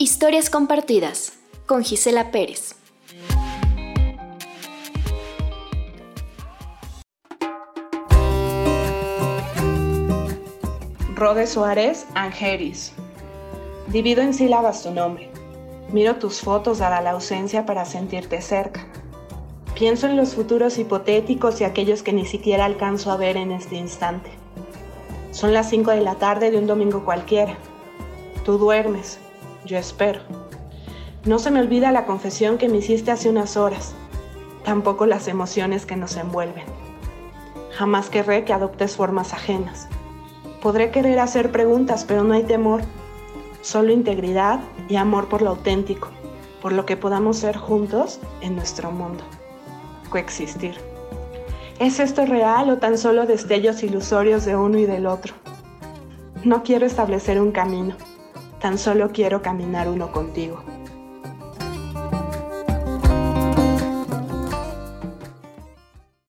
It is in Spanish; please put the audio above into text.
Historias compartidas con Gisela Pérez. Rode Suárez, Angeris. Divido en sílabas tu nombre. Miro tus fotos dada la ausencia para sentirte cerca. Pienso en los futuros hipotéticos y aquellos que ni siquiera alcanzo a ver en este instante. Son las 5 de la tarde de un domingo cualquiera. Tú duermes, yo espero. No se me olvida la confesión que me hiciste hace unas horas, tampoco las emociones que nos envuelven. Jamás querré que adoptes formas ajenas Podré querer hacer preguntas, pero no hay temor, solo integridad y amor por lo auténtico, por lo que podamos ser juntos en nuestro mundo. Coexistir. ¿Es esto real o tan solo destellos ilusorios de uno y del otro? No quiero establecer un camino, tan solo quiero caminar uno contigo.